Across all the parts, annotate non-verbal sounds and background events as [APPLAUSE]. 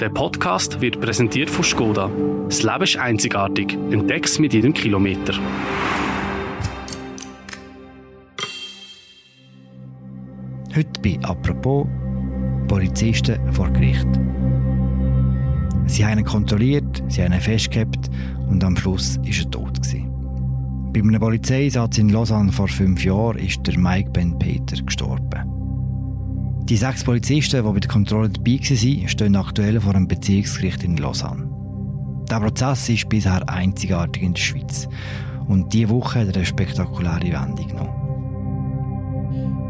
Der Podcast wird präsentiert von Skoda. Das Leben ist einzigartig. Entdeck's mit jedem Kilometer. Heute bei «Apropos» Polizisten vor Gericht. Sie haben ihn kontrolliert, sie haben ihn festgehabt und am Schluss war er tot. Bei einem Polizeieinsatz in Lausanne vor fünf Jahren ist der Mike Ben Peter gestorben. Die sechs Polizisten, die bei der Kontrolle dabei waren, stehen aktuell vor einem Beziehungsgericht in Lausanne. Der Prozess ist bisher einzigartig in der Schweiz. Und diese Woche hat er eine spektakuläre Wendung genommen.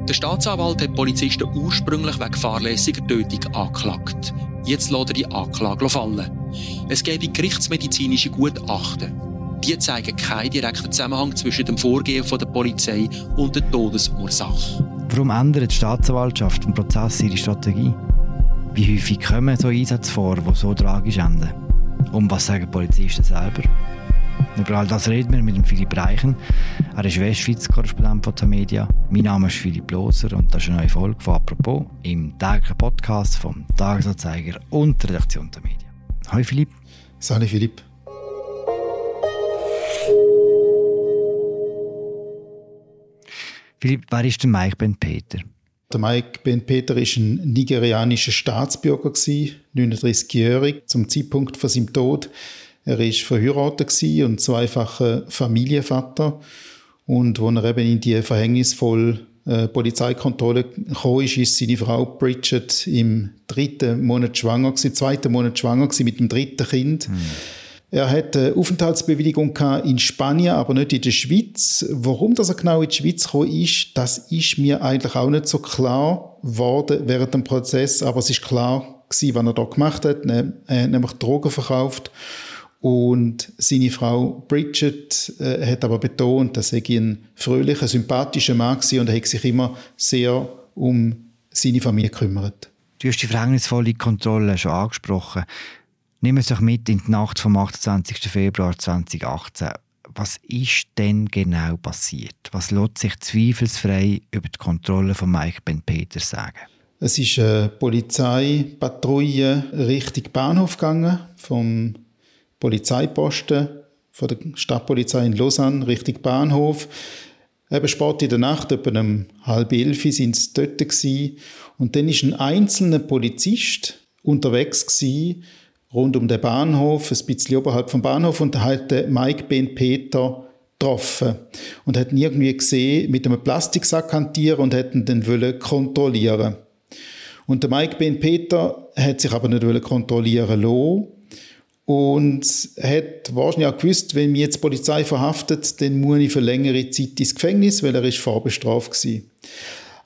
Der Staatsanwalt hat Polizisten ursprünglich wegen fahrlässiger Tötung angeklagt. Jetzt lässt er die Anklage fallen. Es gebe gerichtsmedizinische Gutachten. Die zeigen keinen direkten Zusammenhang zwischen dem Vorgehen der Polizei und der Todesursache. Warum ändert die Staatsanwaltschaft im Prozess ihre Strategie? Wie häufig kommen so Einsätze vor, die so tragisch enden? Und was sagen Polizisten selber? Über all das reden wir mit Philipp Reichen. Er ist Westschweiz-Korrespondent von Media. Mein Name ist Philipp Loser und das ist eine neue Folge von «Apropos» im täglichen Podcast vom Tagesanzeiger und der Redaktion der Media. Hallo Philipp. Salut Philipp. Wer ist der Mike Ben Peter? Der Mike Ben Peter ist ein nigerianischer Staatsbürger 39-jährig zum Zeitpunkt von seinem Tod. Er ist verheiratet und zweifacher Familienvater und als er eben in die verhängnisvolle äh, Polizeikontrolle gekommen ist, ist seine Frau Bridget im dritten Monat schwanger gewesen, zweiten Monat schwanger gewesen, mit dem dritten Kind. Mhm. Er hat eine Aufenthaltsbewilligung in Spanien, aber nicht in der Schweiz. Warum dass er genau in die Schweiz gekommen ist, das ist mir eigentlich auch nicht so klar geworden während dem Prozess, aber es ist klar gewesen, was er da gemacht hat, ne, nämlich Drogen verkauft. Und seine Frau Bridget äh, hat aber betont, dass er ein fröhlicher, sympathischer Mann war und er hat sich immer sehr um seine Familie gekümmert. Du hast die verhängnisvolle Kontrolle schon angesprochen. Wir es doch mit in die Nacht vom 28. Februar 2018. Was ist denn genau passiert? Was lässt sich zweifelsfrei über die Kontrolle von Mike Ben Peter sagen? Es ist eine Polizeipatrouille Richtung Bahnhof gegangen, vom Polizeiposten von der Stadtpolizei in Lausanne Richtung Bahnhof. Eben Sport in der Nacht, etwa um halb elf sind sie dort gewesen. Und dann ist ein einzelner Polizist unterwegs gewesen, rund um den Bahnhof, ein bisschen oberhalb vom Bahnhof und hat Mike Ben Peter getroffen und hat ihn irgendwie gesehen mit einem Plastiksack hantieren und hat ihn dann wollen kontrollieren. Und der Mike Ben Peter hat sich aber nicht kontrollieren lassen und hat wahrscheinlich auch gewusst, wenn mich jetzt die Polizei verhaftet, dann muss ich für längere Zeit ins Gefängnis, weil er ist vorbestraft gewesen.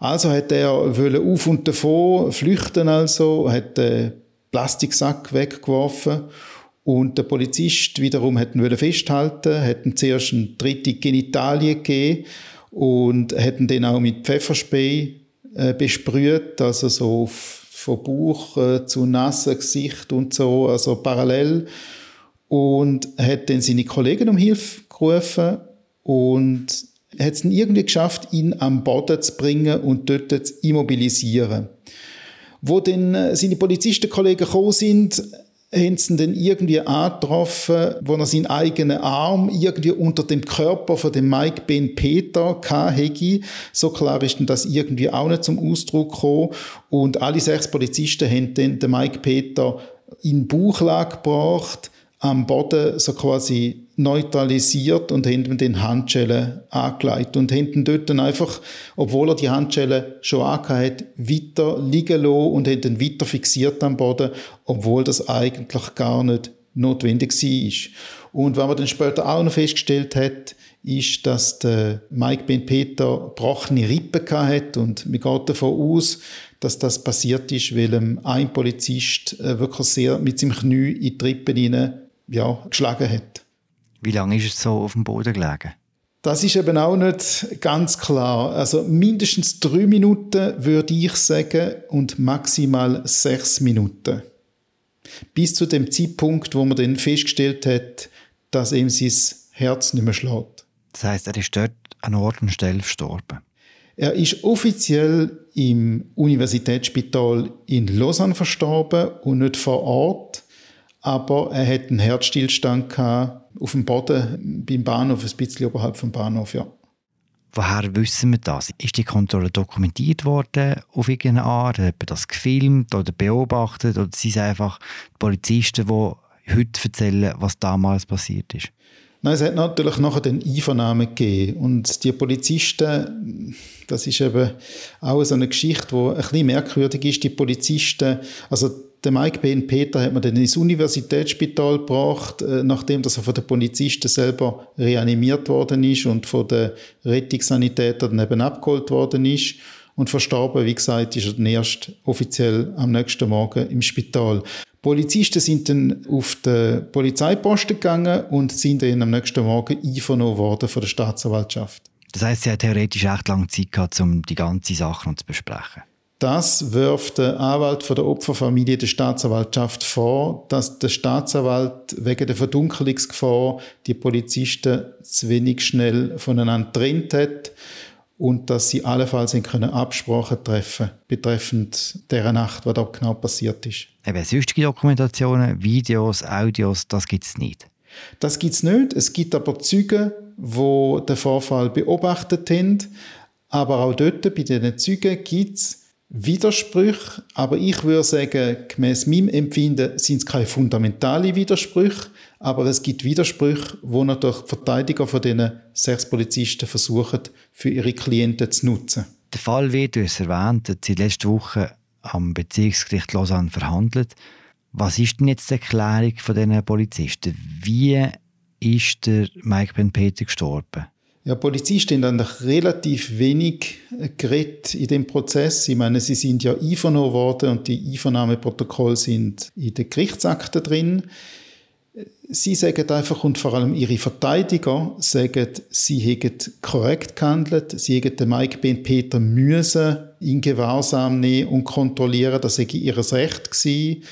Also hat er auf und davon flüchten also, hat den Plastiksack weggeworfen und der Polizist wiederum hat ihn festhalten, hat ihm zuerst eine dritte Genitalie gegeben und hat ihn dann auch mit Pfefferspray äh, besprüht, also so von Bauch äh, zu nassen Gesicht und so, also parallel und hat dann seine Kollegen um Hilfe gerufen und hat es irgendwie geschafft, ihn am Boden zu bringen und dort zu immobilisieren. Wo dann äh, seine Polizistenkollegen gekommen sind, haben sie ihn dann irgendwie angetroffen, wo er seinen eigenen Arm irgendwie unter dem Körper von dem Mike Ben Peter hatte. So klar ist dann das irgendwie auch nicht zum Ausdruck gekommen. Und alle sechs Polizisten haben dann den Mike Peter in Bauchlage gebracht, am Boden so quasi neutralisiert und haben ihm den Handschellen angelegt und haben dort dann einfach, obwohl er die Handschellen schon angehört hat, weiter liegen lassen und haben ihn weiter fixiert am Boden, obwohl das eigentlich gar nicht notwendig war. Und was man dann später auch noch festgestellt hat, ist, dass der Mike Ben Peter gebrochene Rippen hat und man geht davon aus, dass das passiert ist, weil ein Polizist äh, wirklich sehr mit seinem Knie in die Rippen hinein ja, geschlagen hat. Wie lange ist es so auf dem Boden gelegen? Das ist eben auch nicht ganz klar. Also mindestens drei Minuten würde ich sagen und maximal sechs Minuten. Bis zu dem Zeitpunkt, wo man dann festgestellt hat, dass ihm sein Herz nicht mehr schlägt. Das heißt, er ist dort an Ort und Stelle verstorben. Er ist offiziell im Universitätsspital in Lausanne verstorben und nicht vor Ort, aber er hat einen Herzstillstand gehabt auf dem Boden beim Bahnhof, ein bisschen oberhalb vom Bahnhof, ja. Woher wissen wir das? Ist die Kontrolle dokumentiert worden auf irgendeine Art? Hat man das gefilmt oder beobachtet? Oder sind es einfach die Polizisten, die heute erzählen, was damals passiert ist? Nein, es hat natürlich nachher den Einvernahmen gegeben. Und die Polizisten, das ist eben auch so eine Geschichte, die ein bisschen merkwürdig ist. Die Polizisten, also der Mike Ben Peter hat man dann ins Universitätsspital gebracht, äh, nachdem er von den Polizisten selber reanimiert worden ist und von den Rettungssanitätern dann eben abgeholt worden ist. Und verstorben, wie gesagt, ist er dann erst offiziell am nächsten Morgen im Spital. Polizisten sind dann auf den Polizeiposten gegangen und sind dann am nächsten Morgen einvernommen worden von der Staatsanwaltschaft. Das heißt, sie hat theoretisch echt lange Zeit gehabt, um die ganze Sache zu besprechen. Das wirft der Anwalt von der Opferfamilie der Staatsanwaltschaft vor, dass der Staatsanwalt wegen der Verdunkelungsgefahr die Polizisten zu wenig schnell voneinander trennt hat und dass sie allenfalls können Absprachen treffen betreffend der Nacht, was da genau passiert ist. Eben sonstige Dokumentationen, Videos, Audios, das gibt es nicht. Das gibt es nicht. Es gibt aber Zeugen, die den Vorfall beobachtet haben. Aber auch dort, bei diesen Zeugen, gibt es Widersprüche, aber ich würde sagen, gemäß meinem Empfinden sind es keine fundamentalen Widersprüche, aber es gibt Widersprüche, wo natürlich die Verteidiger von diesen sechs Polizisten versuchen, für ihre Klienten zu nutzen. Der Fall wird, du hast erwähnt, hat seit letzter Woche am Bezirksgericht Lausanne verhandelt. Was ist denn jetzt die Erklärung von diesen Polizisten? Wie ist der Mike Ben Peter gestorben? Ja, Polizisten haben eigentlich relativ wenig geredet in dem Prozess. Ich meine, sie sind ja einvernommen worden und die Einvernahmeprotokolle sind in den Gerichtsakten drin. Sie sagen einfach, und vor allem ihre Verteidiger sagen, sie hätten korrekt gehandelt, sie hätten den Mike Ben Peter müssen in Gewahrsam nehmen und kontrollieren, das sei ihr Recht gewesen.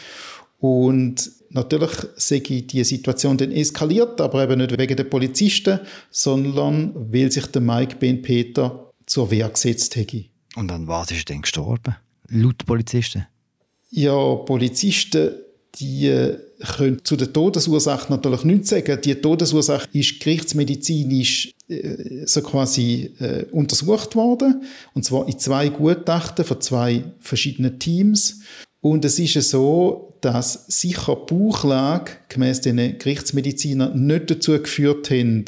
Und Natürlich ich die Situation dann eskaliert, aber eben nicht wegen der Polizisten, sondern weil sich der Mike Ben Peter zur Wehr gesetzt hätte. Und an was ist er denn gestorben? Laut Polizisten? Ja, Polizisten, die äh, können zu der Todesursache natürlich nichts sagen. Die Todesursache ist gerichtsmedizinisch äh, so quasi äh, untersucht worden. Und zwar in zwei Gutachten von zwei verschiedenen Teams. Und es ist so, dass sicher Bauchlage gemäß den Gerichtsmedizinern nicht dazu geführt haben,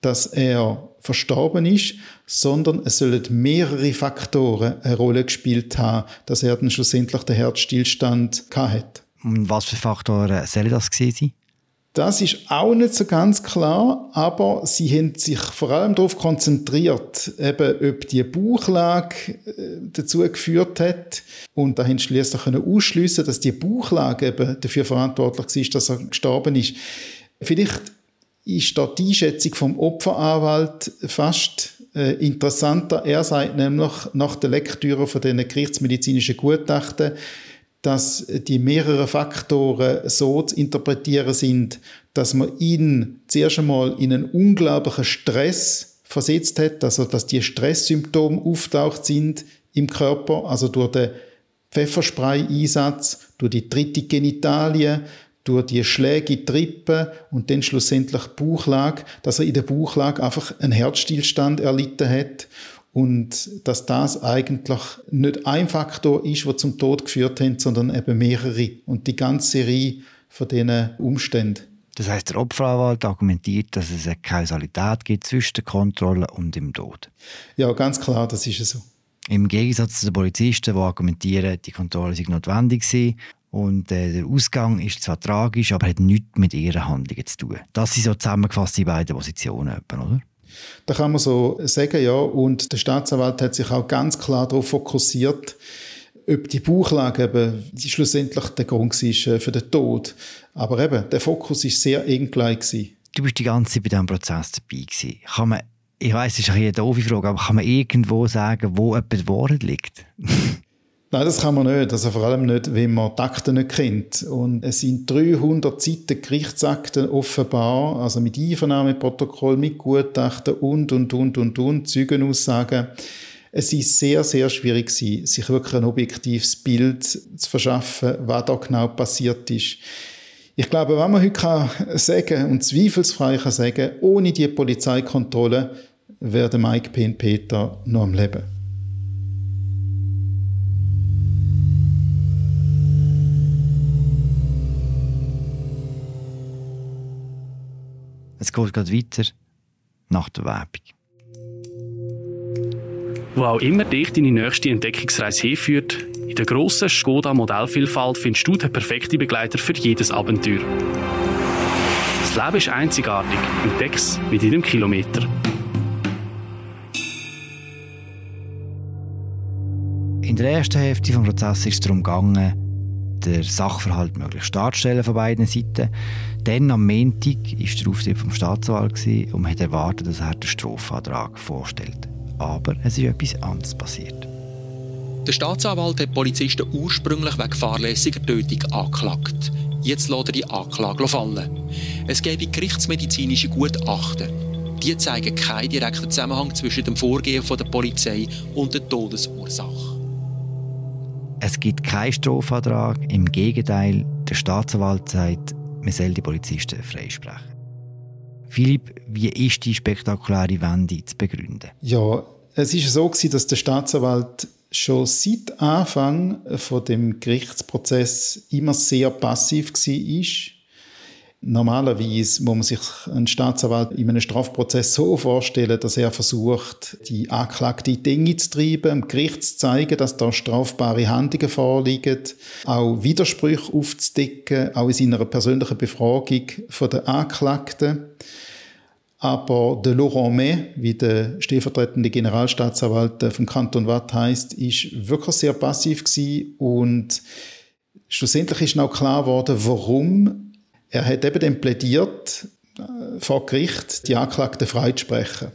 dass er verstorben ist, sondern es sollen mehrere Faktoren eine Rolle gespielt haben, dass er dann schlussendlich den Herzstillstand hat. Und was für Faktoren sollen das gewesen sein? Das ist auch nicht so ganz klar, aber sie haben sich vor allem darauf konzentriert, eben, ob die Bauchlage äh, dazu geführt hat. Und da haben sie schließlich ausschliessen, dass die Bauchlage eben dafür verantwortlich ist, dass er gestorben ist. Vielleicht ist da die Einschätzung vom Opferanwalt fast äh, interessanter. Er sagt nämlich nach der Lektüre von den gerichtsmedizinischen Gutachten, dass die mehreren Faktoren so zu interpretieren sind, dass man ihn zuerst einmal in einen unglaublichen Stress versetzt hat, also dass die Stresssymptome auftaucht sind im Körper, also durch den Pfefferspray-Einsatz, durch die dritte Genitalien, durch die Schläge in die Rippen und dann schlussendlich Bauchlage, dass er in der Bauchlage einfach einen Herzstillstand erlitten hat und dass das eigentlich nicht ein Faktor ist, der zum Tod geführt hat, sondern eben mehrere und die ganze Serie von diesen Umständen. Das heißt, der Opferanwalt argumentiert, dass es eine Kausalität gibt zwischen der Kontrolle und dem Tod. Ja, ganz klar, das ist so. Im Gegensatz zu den Polizisten, die argumentieren, die Kontrolle sei notwendig sei und äh, der Ausgang ist zwar tragisch, aber hat nichts mit ihren Handlungen zu tun. Das sind so zusammengefasst die beiden Positionen, oder? Da kann man so sagen, ja. Und der Staatsanwalt hat sich auch ganz klar darauf fokussiert, ob die Bauchlage eben schlussendlich der Grund war äh, für den Tod. Aber eben, der Fokus war sehr eng gleich. Du bist die ganze Zeit bei diesem Prozess dabei gewesen. Kann man, ich weiss, das ist eine doofe Frage, aber kann man irgendwo sagen, wo etwas Wahrheit liegt? [LAUGHS] Nein, das kann man nicht. Also vor allem nicht, wenn man die Akten nicht kennt. Und es sind 300 Seiten Gerichtsakten offenbar, also mit Einvernahmeprotokoll, mit Gutachten und, und, und, und, und, Zeugenaussagen. Es ist sehr, sehr schwierig gewesen, sich wirklich ein objektives Bild zu verschaffen, was da genau passiert ist. Ich glaube, wenn man heute kann sagen und zweifelsfrei kann sagen, ohne die Polizeikontrolle wäre Mike P. und Peter noch am Leben. Es geht gerade weiter nach der Werbung. Wo auch immer dich deine nächste Entdeckungsreise hinführt, in der grossen Skoda Modellvielfalt findest du den perfekten Begleiter für jedes Abenteuer. Das Leben ist einzigartig. Entdeck's mit jedem Kilometer. In der ersten Hälfte des Prozesses ist es darum gegangen, den Sachverhalt möglichst darzustellen von beiden Seiten. Dann am Montag war der Auftritt vom Staatsanwalt und hat erwartet, dass er den Strafantrag vorstellt. Aber es ist etwas anderes passiert. Der Staatsanwalt hat Polizisten ursprünglich wegen fahrlässiger Tötung angeklagt. Jetzt lässt er die Anklage fallen. Es gäbe gerichtsmedizinische Gutachten. Die zeigen keinen direkten Zusammenhang zwischen dem Vorgehen der Polizei und der Todesursache. Es gibt keinen Strafantrag. Im Gegenteil, der Staatsanwalt sagt, man soll die Polizisten freisprechen. Philipp, wie ist die spektakuläre Wende zu begründen? Ja, es ist so gewesen, dass der Staatsanwalt schon seit Anfang von dem Gerichtsprozess immer sehr passiv war. Normalerweise muss man sich einen Staatsanwalt in einem Strafprozess so vorstellen, dass er versucht, die Anklagte Dinge zu treiben, dem Gericht zu zeigen, dass da strafbare Handlungen vorliegen, auch Widersprüche aufzudecken, auch in seiner persönlichen Befragung von der Anklagten. Aber der Laurent May, wie der stellvertretende Generalstaatsanwalt vom Kanton Watt heißt, ist wirklich sehr passiv gewesen und schlussendlich ist auch klar geworden, warum er hat eben dann plädiert äh, vor Gericht, die Anklagten freizusprechen.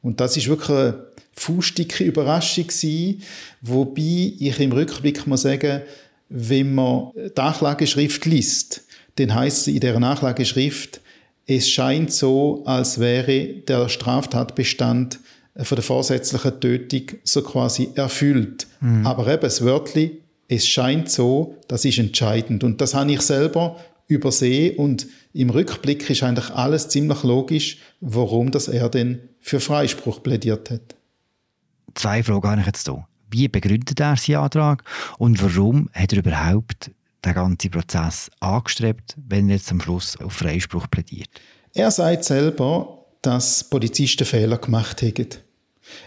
Und das ist wirklich eine faustdicke Überraschung gewesen, wobei ich im Rückblick muss sagen, wenn man die Anklageschrift liest, dann heißt es in der Nachlageschrift, es scheint so, als wäre der Straftatbestand von der vorsätzlichen Tötung so quasi erfüllt. Mhm. Aber eben das Wörtli, es scheint so, das ist entscheidend. Und das habe ich selber übersehen und im Rückblick ist eigentlich alles ziemlich logisch, warum das er denn für Freispruch plädiert hat. Zwei Fragen habe ich jetzt hier. Wie begründet er seinen Antrag und warum hat er überhaupt den ganzen Prozess angestrebt, wenn er jetzt am Schluss auf Freispruch plädiert? Er sagt selber, dass Polizisten Fehler gemacht haben.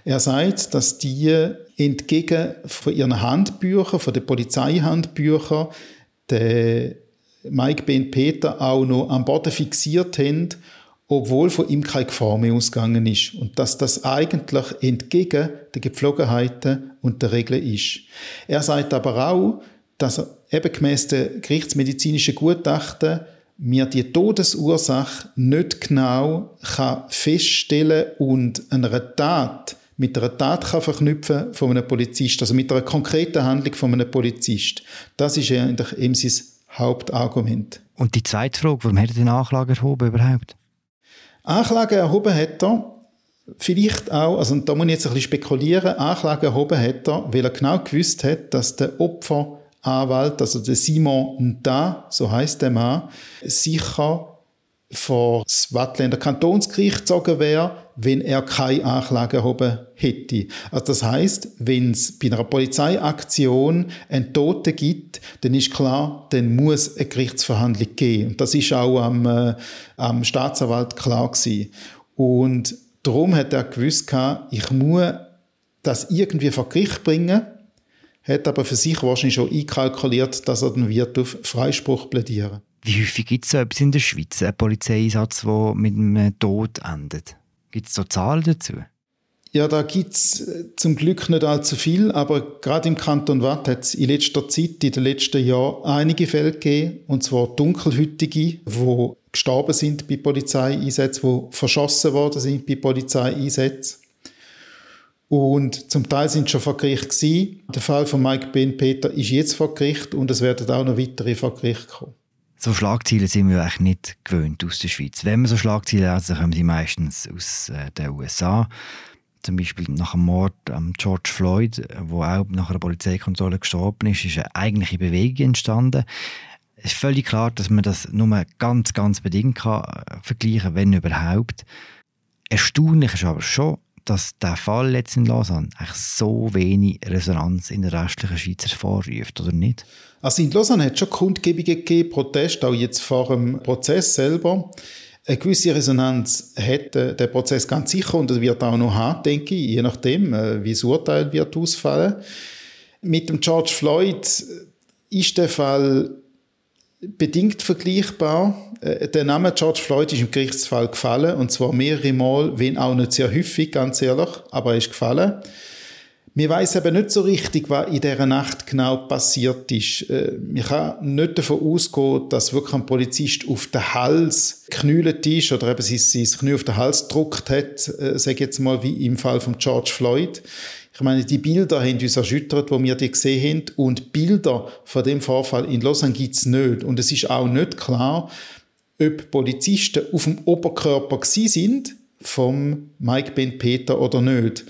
Er sagt, dass die entgegen von ihren Handbüchern, von den Polizeihandbüchern, den Mike Ben Peter auch noch am Boden fixiert haben, obwohl von ihm keine Gefahr mehr ausgegangen ist. Und dass das eigentlich entgegen der Gepflogenheiten und der Regeln ist. Er sagt aber auch, dass er eben gemäss der gerichtsmedizinischen Gutachten mir die Todesursache nicht genau kann feststellen und einer Tat mit einer Tat kann verknüpfen von einem Polizist, also mit einer konkreten Handlung von einem Polizist. Das ist eigentlich eben sein Hauptargument. Und die zweite Frage, warum hat er den Anklage erhoben überhaupt? Anklage erhoben hat er vielleicht auch, also da muss ich jetzt ein bisschen spekulieren, Anklage erhoben hat er, weil er genau gewusst hat, dass der Opfer Anwalt, also der Simon Nta, so heißt der Mann, sicher vor das Wattländer Kantonsgericht gezogen wäre, wenn er keine Anklage erhoben hätte. Also das heißt, wenn es bei einer Polizeiaktion einen Toten gibt, dann ist klar, dann muss eine Gerichtsverhandlung geben. Und das ist auch am, äh, am Staatsanwalt klar gewesen. Und darum hat er gewusst, ich muss das irgendwie vor Gericht bringen hat aber für sich wahrscheinlich schon einkalkuliert, dass er dann wird auf Freispruch plädieren Wie häufig gibt es so etwas in der Schweiz, einen Polizeieinsatz, der mit einem Tod endet? Gibt es so Zahlen dazu? Ja, da gibt es äh, zum Glück nicht allzu viel, aber gerade im Kanton Watt hat es in letzter Zeit, in den letzten Jahren, einige Fälle gegeben, und zwar Dunkelhütige, die gestorben sind bei Polizeieinsätzen, die verschossen worden sind bei Polizeieinsätzen. Und zum Teil sind schon vor Gericht gewesen. Der Fall von Mike Ben Peter ist jetzt vor Gericht und es werden auch noch weitere vor Gericht kommen. So Schlagzeilen sind wir eigentlich nicht gewöhnt aus der Schweiz. Wenn wir so Schlagzeilen lesen, kommen sie meistens aus äh, den USA. Zum Beispiel nach dem Mord an George Floyd, wo auch nach einer Polizeikontrolle gestorben ist, ist eine eigentliche Bewegung entstanden. Es ist völlig klar, dass man das nur ganz, ganz bedingt kann äh, vergleichen wenn überhaupt. Erstaunlich ist aber schon, dass der Fall jetzt in Lausanne so wenig Resonanz in der restlichen Schweiz hervorruft, oder nicht? Also in Lausanne hat es schon Kundgebungen gegeben, Proteste, auch jetzt vor dem Prozess selber. Eine gewisse Resonanz hat der Prozess ganz sicher und wird auch noch haben, denke ich, je nachdem, äh, wie das Urteil wird ausfallen. Mit dem George Floyd ist der Fall bedingt vergleichbar. Äh, der Name George Floyd ist im Gerichtsfall gefallen, und zwar mehrere Mal, wenn auch nicht sehr häufig, ganz ehrlich, aber er ist gefallen. Wir weiß eben nicht so richtig, was in dieser Nacht genau passiert ist. Äh, man kann nicht davon ausgehen, dass wirklich ein Polizist auf den Hals geknüllt ist oder eben sein Knie auf den Hals gedruckt hat, äh, sage jetzt mal, wie im Fall von George Floyd. Ich meine, die Bilder haben uns erschüttert, wo wir die gesehen haben. Und Bilder von dem Vorfall in Lausanne gibt es nicht. Und es ist auch nicht klar, ob Polizisten auf dem Oberkörper sind vom Mike Ben Peter oder nicht.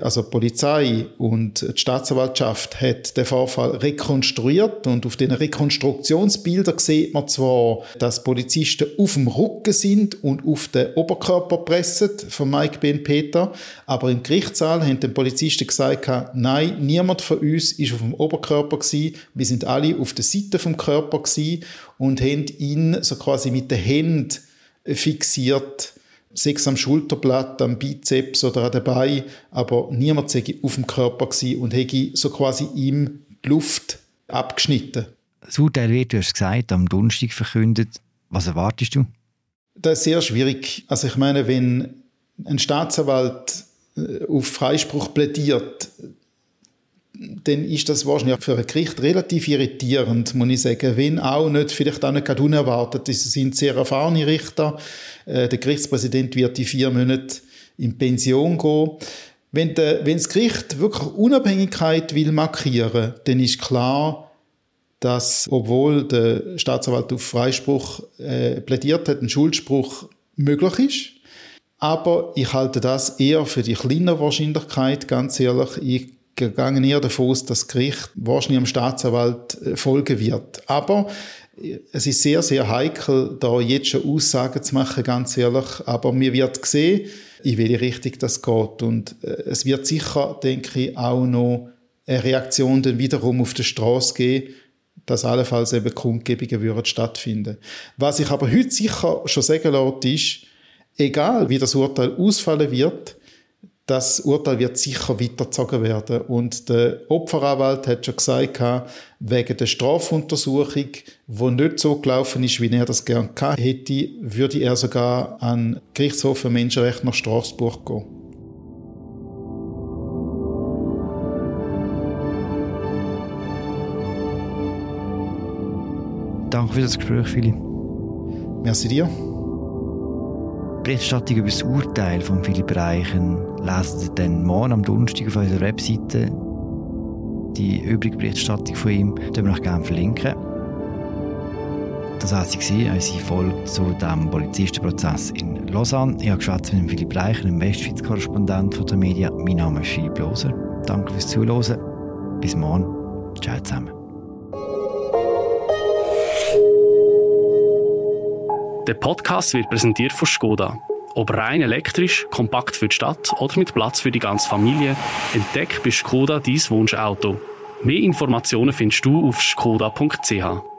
Also die Polizei und die Staatsanwaltschaft hat den Vorfall rekonstruiert und auf den Rekonstruktionsbildern sieht man zwar, dass Polizisten auf dem Rücken sind und auf den Oberkörper pressen von Mike Ben Peter, aber im Gerichtssaal haben die Polizisten gesagt, nein, niemand von uns ist auf dem Oberkörper gewesen, wir sind alle auf der Seite vom Körper und haben ihn so quasi mit den Händen fixiert sechs am Schulterblatt, am Bizeps oder an dabei, aber niemand sei auf dem Körper gewesen und hätte so quasi ihm die Luft abgeschnitten. Das Urteil wird, du hast gesagt, am Donnerstag verkündet. Was erwartest du? Das ist sehr schwierig. Also ich meine, wenn ein Staatsanwalt äh, auf Freispruch plädiert, dann ist das wahrscheinlich für ein Gericht relativ irritierend, muss ich sagen. Wenn auch nicht, vielleicht auch nicht gerade unerwartet. Es sind sehr erfahrene Richter. Äh, der Gerichtspräsident wird die vier Monate in Pension gehen. Wenn, der, wenn das Gericht wirklich Unabhängigkeit will markieren, dann ist klar, dass, obwohl der Staatsanwalt auf Freispruch äh, plädiert hat, ein Schuldspruch möglich ist. Aber ich halte das eher für die kleine Wahrscheinlichkeit, ganz ehrlich. Ich gegangen eher davon aus, dass das Gericht wahrscheinlich am Staatsanwalt äh, folgen wird. Aber äh, es ist sehr, sehr heikel, da jetzt schon Aussagen zu machen, ganz ehrlich. Aber mir wird sehen, in welche Richtung das geht. Und äh, es wird sicher, denke ich, auch noch eine Reaktion dann wiederum auf der Straße geben, dass allenfalls eben Kundgebungen würden stattfinden. Was ich aber heute sicher schon sagen lässt, ist, egal wie das Urteil ausfallen wird, das Urteil wird sicher weitergezogen werden. Und der Opferanwalt hat schon gesagt, wegen der Strafuntersuchung, die nicht so gelaufen ist, wie er das gerne gehabt hätte, würde er sogar an Gerichtshof für Menschenrechte nach Straßburg gehen. Danke für das Gespräch, Philipp. Merci dir. Berichterstattung über das Urteil von Philipp Reichen lesen Sie dann morgen am Donnerstag auf unserer Webseite. Die übrige Berichterstattung von ihm verlinken wir euch gerne verlinken. Das war unsere Folge zu dem Polizistenprozess in Lausanne. Ich habe mit Philipp Reichen, dem Westschweiz-Korrespondent der Media. Mein Name ist Philipp Loser. Danke fürs Zuhören. Bis morgen. Ciao zusammen. Der Podcast wird präsentiert von Skoda. Ob rein elektrisch, kompakt für die Stadt oder mit Platz für die ganze Familie, entdeck bei Skoda dein Wunschauto. Mehr Informationen findest du auf skoda.ch.